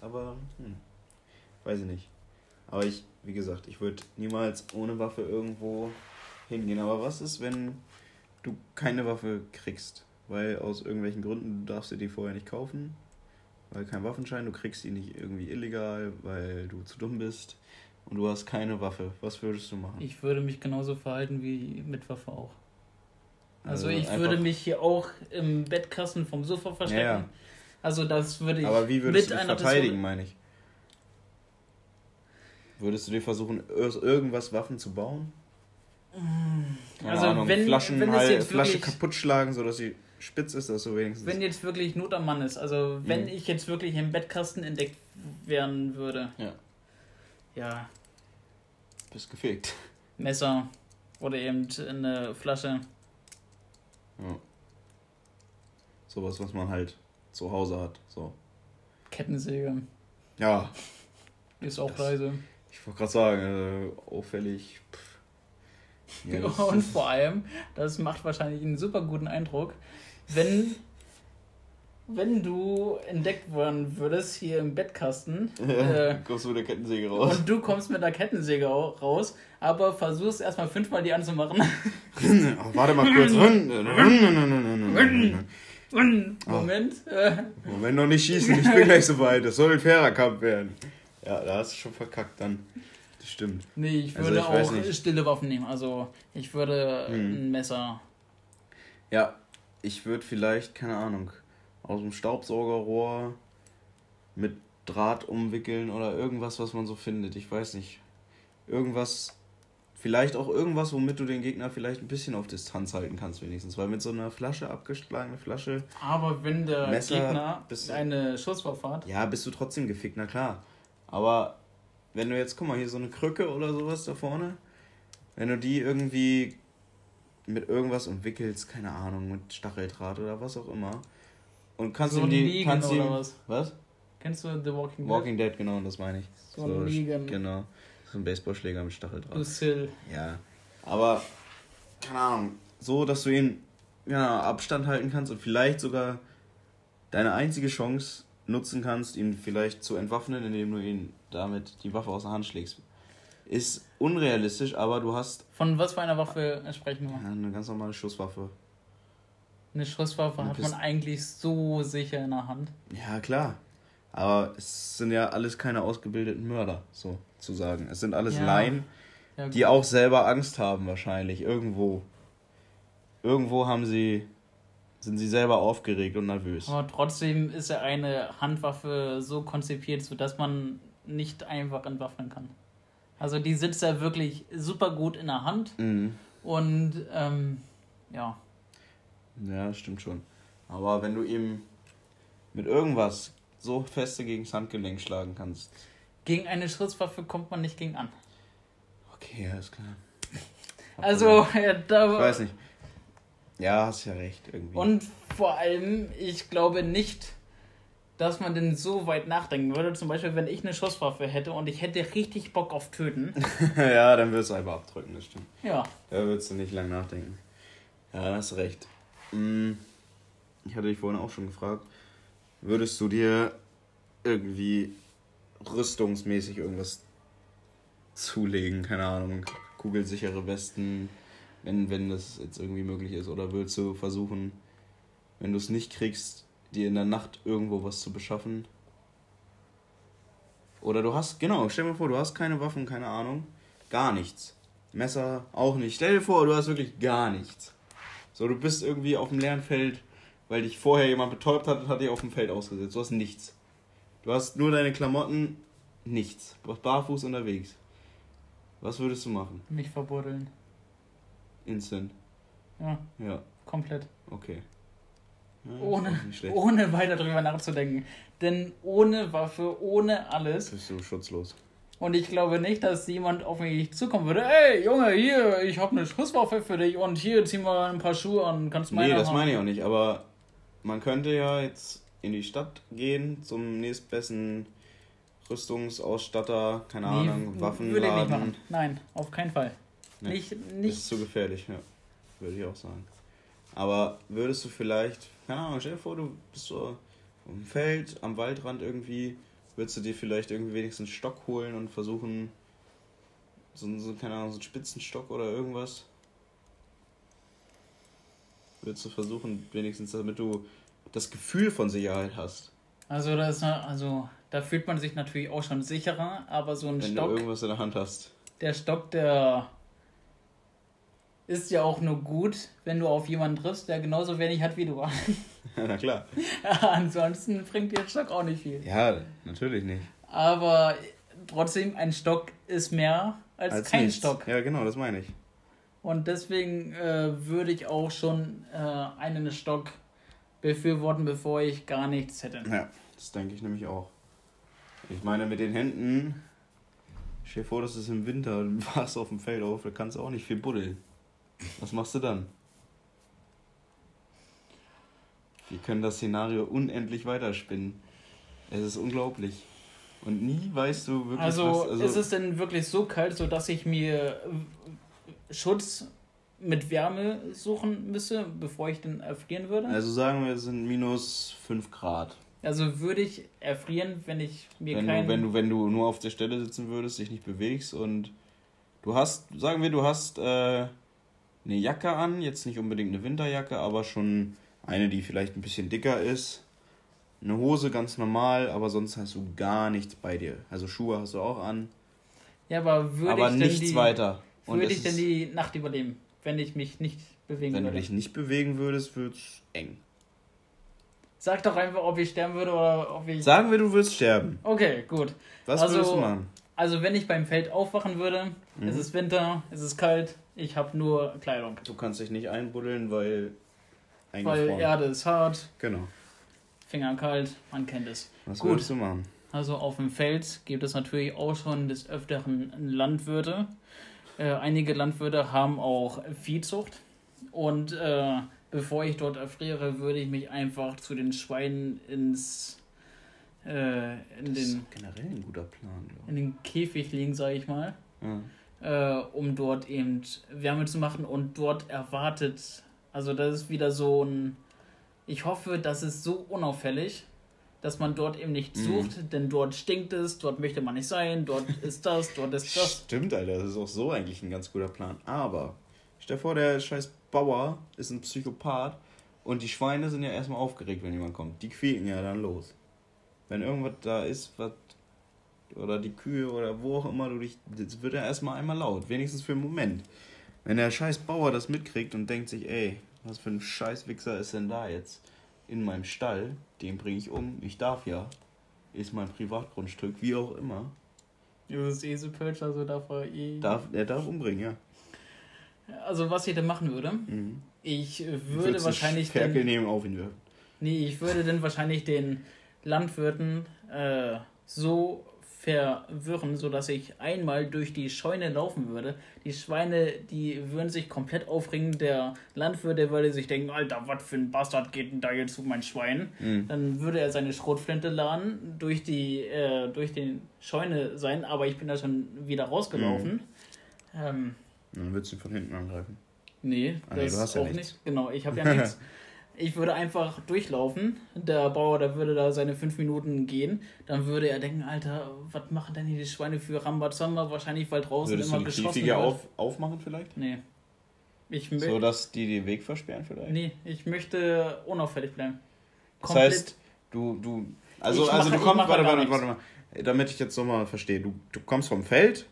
Aber, hm, weiß ich nicht. Aber ich, wie gesagt, ich würde niemals ohne Waffe irgendwo hingehen. Aber was ist, wenn du keine Waffe kriegst? Weil aus irgendwelchen Gründen darfst du die vorher nicht kaufen. Weil kein Waffenschein, du kriegst die nicht irgendwie illegal, weil du zu dumm bist. und du hast keine Waffe, was würdest du machen? Ich würde mich genauso verhalten wie mit Waffe auch. Also, Also ich würde mich hier auch im Bettkasten vom Sofa verstecken. Ja, ja. Also das würde ich Aber wie würdest mit du dich verteidigen, Pistole- meine ich? Würdest du dir versuchen, irgendwas Waffen zu bauen? Keine Also Ahnung, wenn- Flaschen, wenn halt, Flasche wirklich- kaputt schlagen, sodass sie spitz ist, dass du wenigstens... Wenn jetzt wirklich Not am Mann ist, also wenn Mhm. ich jetzt wirklich im Bettkasten entdeckt werden würde, Ja. ja, bist gefegt. Messer oder eben eine Flasche. Ja. Sowas, was man halt zu Hause hat. So. Kettensäge Ja, ist auch Das- leise. ich wollte gerade sagen, äh, auffällig. Ja, Und vor allem, das macht wahrscheinlich einen super guten Eindruck, wenn, wenn du entdeckt werden würdest hier im Bettkasten Ja, äh, kommst du mit der Kettensäge raus. und du kommst mit der Kettensäge au- raus, aber versuchst erstmal fünfmal die anzumachen. Oh, warte mal kurz. Moment. Äh, Moment, noch nicht schießen, ich bin gleich so weit. Das soll ein fairer Kampf werden. Ja, da hast du schon verkackt dann. Das stimmt. nee, ich Also würde ich weiß auch stille Waffen nehmen. Also ich würde Hm. ein Messer. Ja, ich würde vielleicht, keine Ahnung, aus dem Staubsaugerrohr mit Draht umwickeln oder irgendwas, was man so findet. Ich weiß nicht. Irgendwas, vielleicht auch irgendwas, womit du den Gegner vielleicht ein bisschen auf Distanz halten kannst, wenigstens. Weil mit so einer Flasche, abgeschlagene Flasche, Aber wenn der Messer Gegner bist- eine Schusswaffe hat, ja, bist du trotzdem gefickt, na klar. Aber wenn du jetzt, guck mal, hier so eine Krücke oder sowas da vorne, wenn du die irgendwie mit irgendwas umwickelst, keine Ahnung, mit Stacheldraht oder was auch immer, und kannst so ein die, Liegen kannst oder was? was? Kennst du The Walking Dead? Walking Dead, genau, das meine ich. So ein Liegen. Genau, so ein Baseballschläger mit Stacheldraht. Lucille. Ja, aber, keine Ahnung, so, dass du ihn, ja, Abstand halten kannst und vielleicht sogar deine einzige Chance nutzen kannst, ihn vielleicht zu entwaffnen, indem du ihn damit die Waffe aus der Hand schlägst. Ist unrealistisch, aber du hast Von was für einer Waffe sprechen wir? ja, eine ganz normale Schusswaffe. Eine Schusswaffe Eine hat man eigentlich so sicher in der Hand. Ja, klar. Aber es sind ja alles keine ausgebildeten Mörder, sozusagen. Es sind alles Ja. Laien, Ja, die auch selber Angst haben wahrscheinlich irgendwo. Irgendwo haben sie sind sie selber aufgeregt und nervös. Aber trotzdem ist ja eine Handwaffe so konzipiert, sodass man nicht einfach entwaffnen kann. Also die sitzt ja wirklich super gut in der Hand Mhm. und ähm, ja, Ja, stimmt schon. Aber wenn du ihm mit irgendwas so feste gegen das Handgelenk schlagen kannst. gegen eine Schusswaffe kommt man nicht gegen an. Okay, alles klar. Also ja, Ich da weiß nicht. Ja, hast ja recht irgendwie. und vor allem, ich glaube nicht, dass man denn so weit nachdenken würde. Zum Beispiel, wenn ich eine Schusswaffe hätte und ich hätte richtig Bock auf Töten. ja, dann wirst du einfach abdrücken, das stimmt. Ja, Da würdest du nicht lang nachdenken. Ja, hast recht. Mm, Ich hatte dich vorhin auch schon gefragt, würdest du dir irgendwie rüstungsmäßig irgendwas zulegen? Keine Ahnung, kugelsichere Westen, wenn, wenn das jetzt irgendwie möglich ist? Oder würdest du versuchen, wenn du es nicht kriegst, dir in der Nacht irgendwo was zu beschaffen? Oder du hast, genau, stell dir vor, du hast keine Waffen, keine Ahnung, gar nichts. Messer auch nicht. Stell dir vor, du hast wirklich gar nichts. So, du bist irgendwie auf dem leeren Feld, weil dich vorher jemand betäubt hat und hat dich auf dem Feld ausgesetzt. Du hast nichts. Du hast nur deine Klamotten, nichts. Du warst barfuß unterwegs. Was würdest du machen? mich verbuddeln. Instant. Ja, Ja, komplett. okay. Ja, Ohne, ohne weiter drüber nachzudenken. Denn ohne Waffe, ohne alles. Bist du schutzlos. Und ich glaube nicht, dass jemand auf mich zukommen würde. Ey, Junge, hier, ich habe eine Schusswaffe für dich und hier, zieh mal ein paar Schuhe an. Kannst Nee, meine das haben. meine ich auch nicht, aber man könnte ja jetzt in die Stadt gehen zum nächstbesten Rüstungsausstatter, keine Nee, Ahnung, Waffen Würde ich nicht machen. Nein, auf keinen Fall. Nee, Nicht, Das ist nicht. zu gefährlich, ja. Würde ich auch sagen. Aber würdest du vielleicht, keine Ahnung, stell dir vor, du bist so auf dem Feld, am Waldrand irgendwie, würdest du dir vielleicht irgendwie wenigstens einen Stock holen und versuchen, so, einen- so keine Ahnung, so einen Spitzenstock oder irgendwas? Würdest du versuchen, wenigstens damit du das Gefühl von Sicherheit hast, Also da, ist, also da fühlt man sich natürlich auch schon sicherer, aber so ein Wenn Stock, du irgendwas in der Hand hast. der Stock, der ist ja auch nur gut, wenn du auf jemanden triffst, der genauso wenig hat wie du. Na klar. Ansonsten bringt dir ein Stock auch nicht viel. Ja, natürlich nicht. Aber trotzdem, ein Stock ist mehr als, kein nichts. Stock. Ja, genau, das meine ich. Und deswegen äh, würde ich auch schon äh, einen Stock befürworten, bevor ich gar nichts hätte. Ja, das denke ich nämlich auch. Ich meine, mit den Händen, stell dir vor, das ist im Winter und du warst auf dem Feld auf, da kannst du auch nicht viel buddeln. Was machst du dann? Wir können das Szenario unendlich weiterspinnen. Es ist unglaublich. Und nie weißt du wirklich, Also, was. ist es denn wirklich so kalt, sodass ich mir Schutz mit Wärme suchen müsste, bevor ich denn erfrieren würde? also sagen wir, es sind minus 5 Grad. Also würde ich erfrieren, wenn ich mir Wenn kein... du, wenn, du, wenn du nur auf der Stelle sitzen würdest, dich nicht bewegst und du hast, sagen wir, du hast äh, eine Jacke an, jetzt nicht unbedingt eine Winterjacke, aber schon eine, die vielleicht ein bisschen dicker ist. Eine Hose ganz normal, aber sonst hast du gar nichts bei dir. Also Schuhe hast du auch an, ja, aber würde aber ich denn nichts die, weiter. Und würde ich denn die Nacht überleben, wenn ich mich nicht bewegen wenn du würde? dich nicht bewegen würdest, wird's eng. Sag doch einfach, ob ich sterben würde oder ob ich... Sagen wir, du würdest sterben. Okay, gut. Was Also- würdest du machen? Also wenn ich beim Feld aufwachen würde, Mhm. es ist Winter, es ist kalt, ich habe nur Kleidung. Du kannst dich nicht einbuddeln, weil Weil eingefroren. Erde ist hart, Genau. Finger kalt, man kennt es. Was Gut. du machen? Also auf dem Feld gibt es natürlich auch schon des Öfteren Landwirte. Äh, einige Landwirte haben auch Viehzucht. Und äh, bevor ich dort erfriere, würde ich mich einfach zu den Schweinen ins äh, in, Das ist den, generell ein guter Plan, glaube in den Käfig legen, sage ich mal. Ja. äh, um dort eben Wärme zu machen und dort erwartet, also das ist wieder so ein, ich hoffe, das ist so unauffällig, dass man dort eben nicht Mhm. sucht, denn dort stinkt es, dort möchte man nicht sein, dort ist das, dort ist das. Stimmt, Alter, das ist auch so eigentlich ein ganz guter Plan. Aber stell dir vor, der scheiß Bauer ist ein Psychopath und die Schweine sind ja erstmal aufgeregt, wenn jemand kommt. Die quieken ja dann los. Wenn irgendwas da ist, was. Oder die Kühe oder wo auch immer du dich. Das wird ja erstmal einmal laut. Wenigstens für einen Moment. Wenn der scheiß Bauer das mitkriegt und denkt sich, ey, was für ein scheiß Wichser ist denn da jetzt in meinem Stall? Den bringe ich um. Ich darf ja. Ist mein Privatgrundstück, wie auch immer. Das ist eh so Pölsch, also darf er eh. Darf, er darf umbringen, ja. Also was ich denn machen würde, Mhm. ich Würdest würde du wahrscheinlich Ferkel den, nehmen, auf ihn werfen. nee, ich würde dann wahrscheinlich den Landwirten äh, so verwirren, sodass ich einmal durch die Scheune laufen würde. Die Schweine, die würden sich komplett aufregen. Der Landwirt, der würde sich denken, Alter, was für ein Bastard geht denn da jetzt zu mein Schwein? Mhm. Dann würde er seine Schrotflinte laden, durch die, äh, durch den Scheune sein, aber ich bin da schon wieder rausgelaufen. Ähm, Dann würdest du von hinten angreifen. Nee, nee, das du hast ja auch nichts. nicht. Genau, ich habe ja nichts. Ich würde einfach durchlaufen. Der Bauer, der würde da seine fünf Minuten gehen. Dann würde er denken, Alter, was machen denn hier die Schweine für Rambazamba? Wahrscheinlich, weil draußen Würdest du immer die geschossen wird. auf, aufmachen vielleicht? Nee. Ich, So, dass die den Weg versperren vielleicht? nee, ich möchte unauffällig bleiben. Das heißt, du, du, also, Ich also mache- du kommst, warte, warte, warte mal, damit ich jetzt so mal verstehe, du, du kommst vom Feld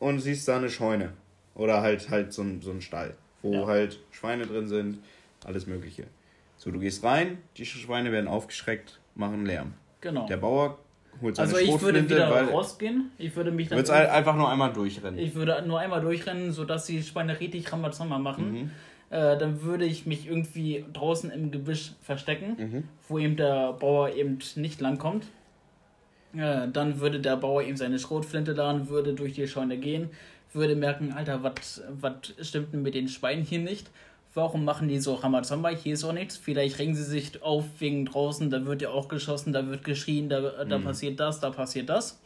und siehst da eine Scheune oder halt, halt so, ein, so ein Stall, wo Ja. halt Schweine drin sind, alles mögliche. So, du gehst rein, die Schweine werden aufgeschreckt, machen Lärm. genau. Der Bauer holt seine Also ich würde Schrotflinte, wieder weil rausgehen. Ich würde mich du dann würdest ein- einfach nur einmal durchrennen. Ich würde nur einmal durchrennen, sodass die Schweine richtig Rambazamba machen. Mhm. Äh, dann würde ich mich irgendwie draußen im Gebüsch verstecken, Mhm. wo eben der Bauer eben nicht langkommt. Äh, dann würde der Bauer eben seine Schrotflinte laden, würde durch die Scheune gehen, würde merken, Alter, was stimmt denn mit den Schweinen hier nicht? Warum machen die so Ramazamba? Hier ist auch nichts. Vielleicht regen sie sich auf wegen draußen, da wird ja auch geschossen, da wird geschrien, da, da passiert das, da passiert das.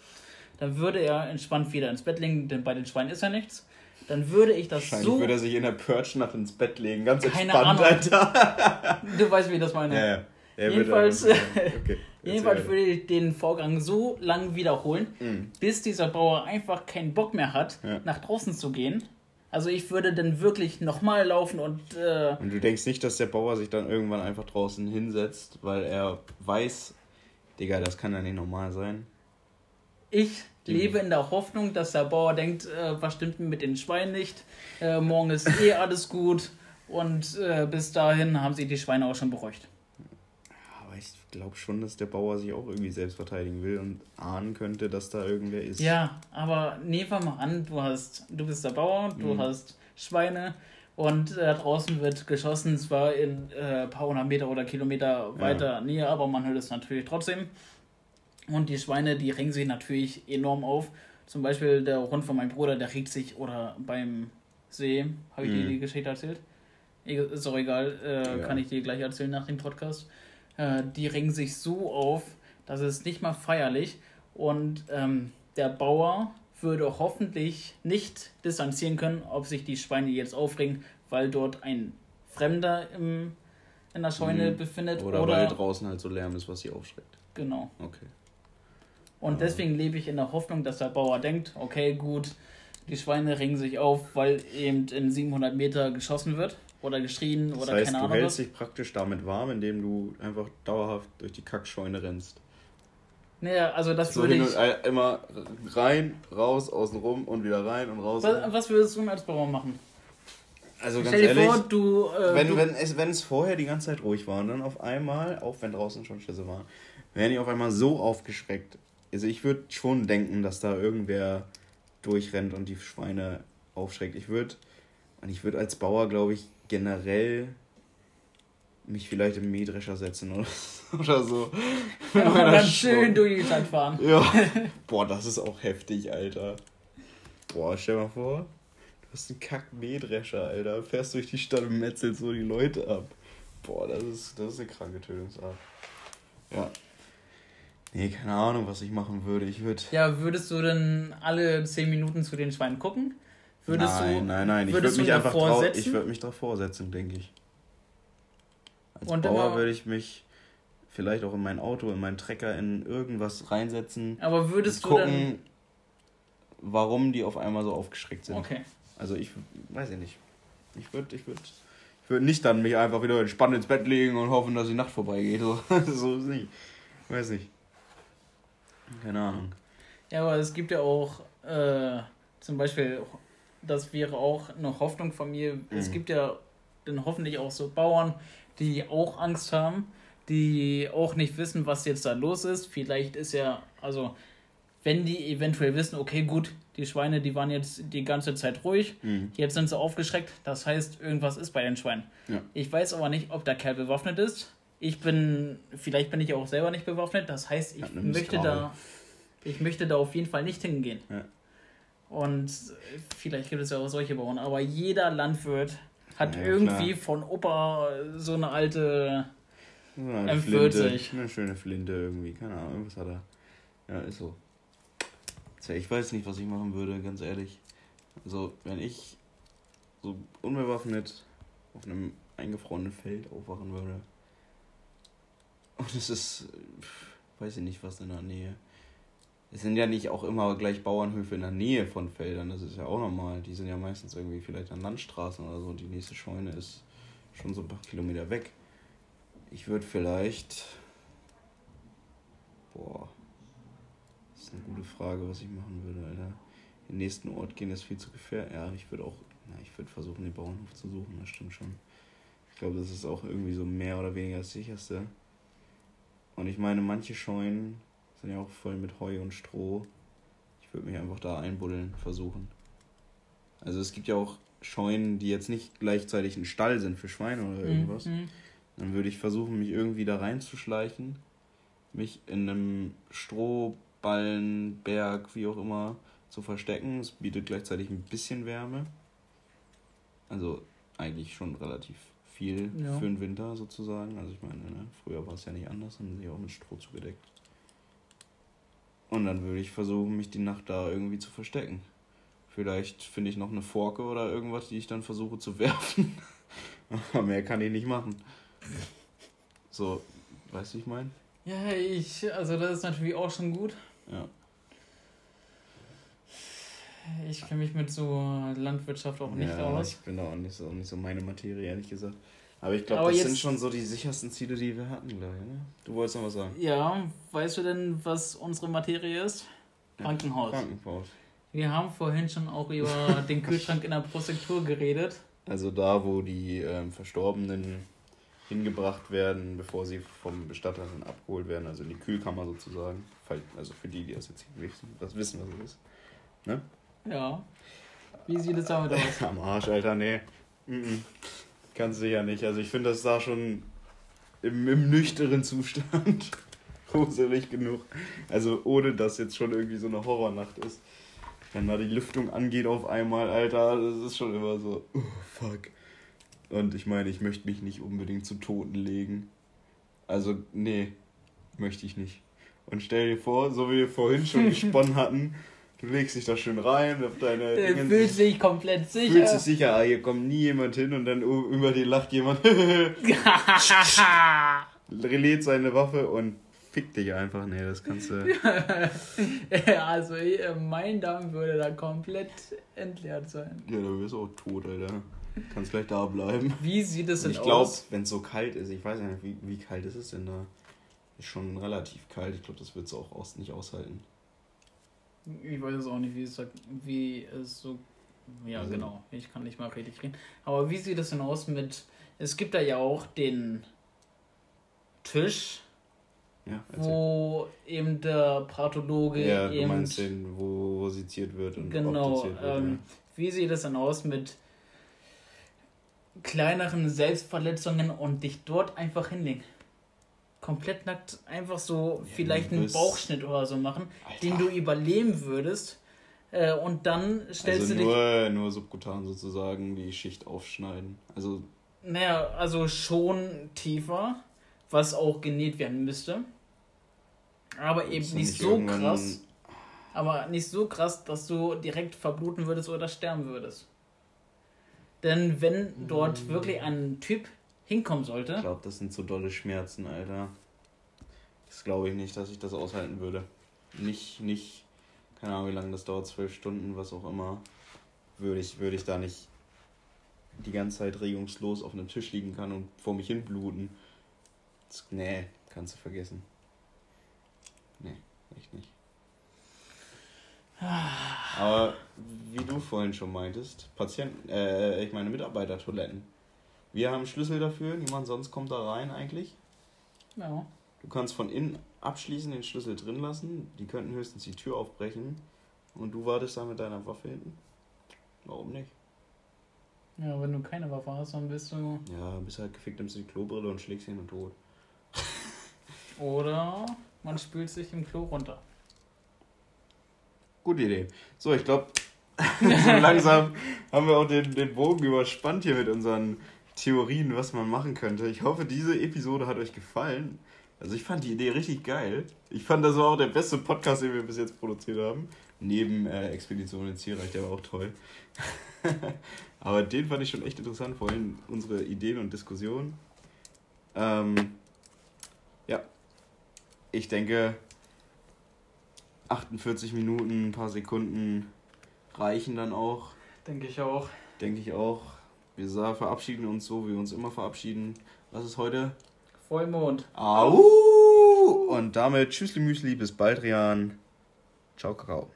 Dann würde er entspannt wieder ins Bett legen, denn bei den Schweinen ist ja nichts. Dann würde ich das Wahrscheinlich so. würde er sich in der Perch-Nacht ins Bett legen, ganz Keine entspannt, Ahnung. Alter. Du weißt, wie ich das meine. Ja, ja. Er würde Jedenfalls- einfach- okay, Jedenfalls würde ich den Vorgang so lang wiederholen, Mhm. bis dieser Bauer einfach keinen Bock mehr hat, Ja. nach draußen zu gehen. Also ich würde dann wirklich nochmal laufen und äh, Und du denkst nicht, dass der Bauer sich dann irgendwann einfach draußen hinsetzt, weil er weiß, Digga, das kann ja nicht normal sein. Ich lebe in der Hoffnung, dass der Bauer denkt, äh, was stimmt mit den Schweinen nicht? Äh, morgen ist eh alles gut. Und äh, bis dahin haben sie die Schweine auch schon beruhigt. Glaube schon, dass der Bauer sich auch irgendwie selbst verteidigen will und ahnen könnte, dass da irgendwer ist. Ja, aber nehmen wir mal an, du hast, du bist der Bauer, du mhm. hast Schweine und äh, draußen wird geschossen, zwar in ein äh, paar hundert Meter oder Kilometer weiter ja. näher, aber man hört es natürlich trotzdem. Und die Schweine, die regen sich natürlich enorm auf. Zum Beispiel der Hund von meinem Bruder, der regt sich, oder beim See, habe ich mhm. dir die Geschichte erzählt? Ist auch egal, äh, ja. kann ich dir gleich erzählen nach dem Podcast. Äh, die regen sich so auf, dass es nicht mal feierlich. Und ähm, der Bauer würde hoffentlich nicht distanzieren können, ob sich die Schweine jetzt aufregen, weil dort ein Fremder im, in der Scheune mhm. befindet. Oder, oder weil draußen halt so Lärm ist, was sie aufschreckt. Genau. Okay. Und deswegen lebe ich in der Hoffnung, dass der Bauer denkt, okay, gut, die Schweine ringen sich auf, weil eben in 700 Meter geschossen wird oder geschrien das oder heißt, keine Ahnung. Du hältst was. dich praktisch damit warm, indem du einfach dauerhaft durch die Kackscheune rennst. Naja, also das so würde ich... immer rein, raus, außen rum und wieder rein und raus. Was, was würdest du als Bauer machen? Also ganz Stell dir ehrlich, vor, du, äh, wenn, du wenn, es, wenn es vorher die ganze Zeit ruhig war und dann auf einmal, auch wenn draußen schon Schüsse waren, wären die auf einmal so aufgeschreckt. Also ich würde schon denken, dass da irgendwer durchrennt und die Schweine aufschreckt. Ich würde, und ich würde als Bauer, glaube ich, generell mich vielleicht im Mähdrescher setzen oder, oder so. Ja, und dann schön durch die Stadt fahren. Ja. Boah, das ist auch heftig, Alter. Boah, stell mal vor, du hast einen Kack-Mähdrescher, Alter. Fährst durch die Stadt und metzelst so die Leute ab. Boah, das ist, das ist eine kranke Tötungsart. Ja. Nee, keine Ahnung, was ich machen würde. Ich würde. Ja, würdest du denn alle 10 Minuten zu den Schweinen gucken? Würdest nein, du, nein, nein, ich würde mich einfach drauf, ich würde mich darauf vorsetzen, denke ich. Als Und Bauer würde ich mich vielleicht auch in mein Auto, in meinen Trecker, in irgendwas reinsetzen. Aber würdest du gucken, dann warum die auf einmal so aufgeschreckt sind. Okay. Also ich weiß ich nicht. Ich würde ich würde ich würde nicht dann mich einfach wieder entspannt ins Bett legen und hoffen, dass die Nacht vorbeigeht. So, so ist nicht. Weiß nicht. Keine Ahnung. Ja, aber es gibt ja auch äh, zum Beispiel das wäre auch eine Hoffnung von mir. Mhm. Es gibt ja dann hoffentlich auch so Bauern, die auch Angst haben, die auch nicht wissen, was jetzt da los ist. Vielleicht ist ja, also wenn die eventuell wissen, okay, gut, die Schweine, die waren jetzt die ganze Zeit ruhig, mhm. jetzt sind sie aufgeschreckt, das heißt, irgendwas ist bei den Schweinen. Ja. Ich weiß aber nicht, ob der Kerl bewaffnet ist. Ich bin, vielleicht bin ich auch selber nicht bewaffnet, das heißt, ich möchte da, ich möchte da auf jeden Fall nicht hingehen. Ja. Und vielleicht gibt es ja auch solche Bauern, aber jeder Landwirt hat ja, irgendwie klar. von Opa so eine alte eine M40. Flinte, eine schöne Flinte irgendwie, keine Ahnung, irgendwas hat er. Ja, ist so. Ich weiß nicht, was ich machen würde, ganz ehrlich. Also, wenn ich so unbewaffnet auf einem eingefrorenen Feld aufwachen würde. Und es ist, weiß ich nicht, was in der Nähe es sind ja nicht auch immer gleich Bauernhöfe in der Nähe von Feldern, das ist ja auch normal. Die sind ja meistens irgendwie vielleicht an Landstraßen oder so. Die nächste Scheune ist schon so ein paar Kilometer weg. Ich würde vielleicht. Boah. Das ist eine gute Frage, was ich machen würde, Alter. Den nächsten Ort gehen ist viel zu gefährlich. Ja, ich würde auch. Na, ich würde versuchen, den Bauernhof zu suchen, das stimmt schon. Ich glaube, das ist auch irgendwie so mehr oder weniger das sicherste. Und ich meine, manche Scheunen sind ja auch voll mit Heu und Stroh. Ich würde mich einfach da einbuddeln versuchen. Also es gibt ja auch Scheunen, die jetzt nicht gleichzeitig ein Stall sind für Schweine oder mhm, irgendwas. Mhm. Dann würde ich versuchen, mich irgendwie da reinzuschleichen, mich in einem Strohballen, Berg, wie auch immer, zu verstecken. Es bietet gleichzeitig ein bisschen Wärme. Also eigentlich schon relativ viel ja. für den Winter sozusagen. Also ich meine, ne, früher war es ja nicht anders, haben sie auch mit Stroh zugedeckt. Und dann würde ich versuchen, mich die Nacht da irgendwie zu verstecken. Vielleicht finde ich noch eine Forke oder irgendwas, die ich dann versuche zu werfen. Aber mehr kann ich nicht machen. So, weißt du, ich meine? Ja, ich, also das ist natürlich auch schon gut. Ja. Ich kenne mich mit so Landwirtschaft auch nicht ja, aus. Ich bin da auch nicht so, auch nicht so meine Materie, ehrlich gesagt. Aber ich glaube, das jetzt- sind schon so die sichersten Ziele, die wir hatten, glaube ich. Ne? Du wolltest noch was sagen. Ja, weißt du denn, was unsere Materie ist? Krankenhaus. Krankenhaus. Wir haben vorhin schon auch über den Kühlschrank in der Prosektur geredet. Also da, wo die ähm, Verstorbenen hingebracht werden, bevor sie vom Bestatter dann abgeholt werden, also in die Kühlkammer sozusagen. Also für die, die das jetzt nicht wissen, was wissen, was es ist. Ne? Ja. Wie sieht es damit aus? Am Arsch, Alter, nee. Mhm. Kannst du ja nicht. Also ich finde, das sah schon im, im nüchteren Zustand gruselig genug. Also ohne, dass jetzt schon irgendwie so eine Horrornacht ist. Wenn da die Lüftung angeht auf einmal, Alter, das ist schon immer so, oh fuck. Und ich meine, ich möchte mich nicht unbedingt zu Toten legen. Also, nee, möchte ich nicht. Und stell dir vor, so wie wir vorhin schon gesponnen hatten, du legst dich da schön rein, auf deine Der fühlt sich komplett sicher. fühlst dich sicher, ah, hier kommt nie jemand hin und dann über dir lacht jemand, lädt seine Waffe und fickt dich einfach. Nee, das kannst du. also äh, mein Darm würde da komplett entleert sein. Ja, du bist auch tot, Alter. Kannst gleich da bleiben. Wie sieht es denn ich glaube, aus? wenn es so kalt ist, ich weiß ja nicht, wie, wie kalt ist es denn da? Ist schon relativ kalt. Ich glaube, das wird es auch aus, nicht aushalten. Ich weiß es auch nicht, wie es, wie es so. Ja, Also- genau. Ich kann nicht mal richtig reden. Aber wie sieht es denn aus mit. Es gibt da ja auch den Tisch, Ja, wo eben der Pathologe Ja, du eben. meinst den, wo, wo seziert wird und Genau. wird. Ähm, wie sieht es denn aus mit kleineren Selbstverletzungen und dich dort einfach hinlegen? Komplett nackt, einfach so Ja, vielleicht einen Bauchschnitt oder so machen, Alter. den du überleben würdest. Äh, und dann stellst also du dich. nur, nur subkutan sozusagen die Schicht aufschneiden. Also Naja, also schon tiefer, was auch genäht werden müsste. Aber eben nicht so krass. Aber nicht so krass, dass du direkt verbluten würdest oder sterben würdest. Denn wenn dort wirklich ein Typ hinkommen Ich sollte, glaube, das sind so dolle Schmerzen, Alter. Das glaube ich nicht, dass ich das aushalten würde. Nicht, nicht, keine Ahnung, wie lange das dauert, zwölf Stunden, was auch immer. Würde ich, würde ich da nicht die ganze Zeit regungslos auf einem Tisch liegen kann und vor mich hin bluten. Das, nee, kannst du vergessen. Nee, echt nicht. Aber wie du vorhin schon meintest, Patienten, äh, ich meine Mitarbeitertoiletten. Wir haben Schlüssel dafür, niemand sonst kommt da rein eigentlich. ja, Du kannst von innen abschließen, den Schlüssel drin lassen. Die könnten höchstens die Tür aufbrechen. Und du wartest da mit deiner Waffe hinten. Warum nicht? ja, wenn du keine Waffe hast, dann bist du. Ja, bist halt gefickt, nimmst die Klobrille und schlägst ihn und tot. Oder man spült sich im Klo runter. Gute Idee. So, ich glaube, so langsam haben wir auch den, den Bogen überspannt hier mit unseren Theorien, was man machen könnte. Ich hoffe, diese Episode hat euch gefallen. Also ich fand die Idee richtig geil. Ich fand, das war auch der beste Podcast, den wir bis jetzt produziert haben. Neben äh, Expedition ins Zielreich, der war auch toll. Aber den fand ich schon echt interessant, vorhin unsere Ideen und Diskussionen. Ähm, ja, ich denke, 48 Minuten, ein paar Sekunden reichen dann auch, Denke ich auch. denke ich auch. Wir verabschieden uns so, wie wir uns immer verabschieden. Was ist heute? Vollmond. Au! Und damit Tschüssli Müsli, bis bald, Rian. Ciao, Kakao.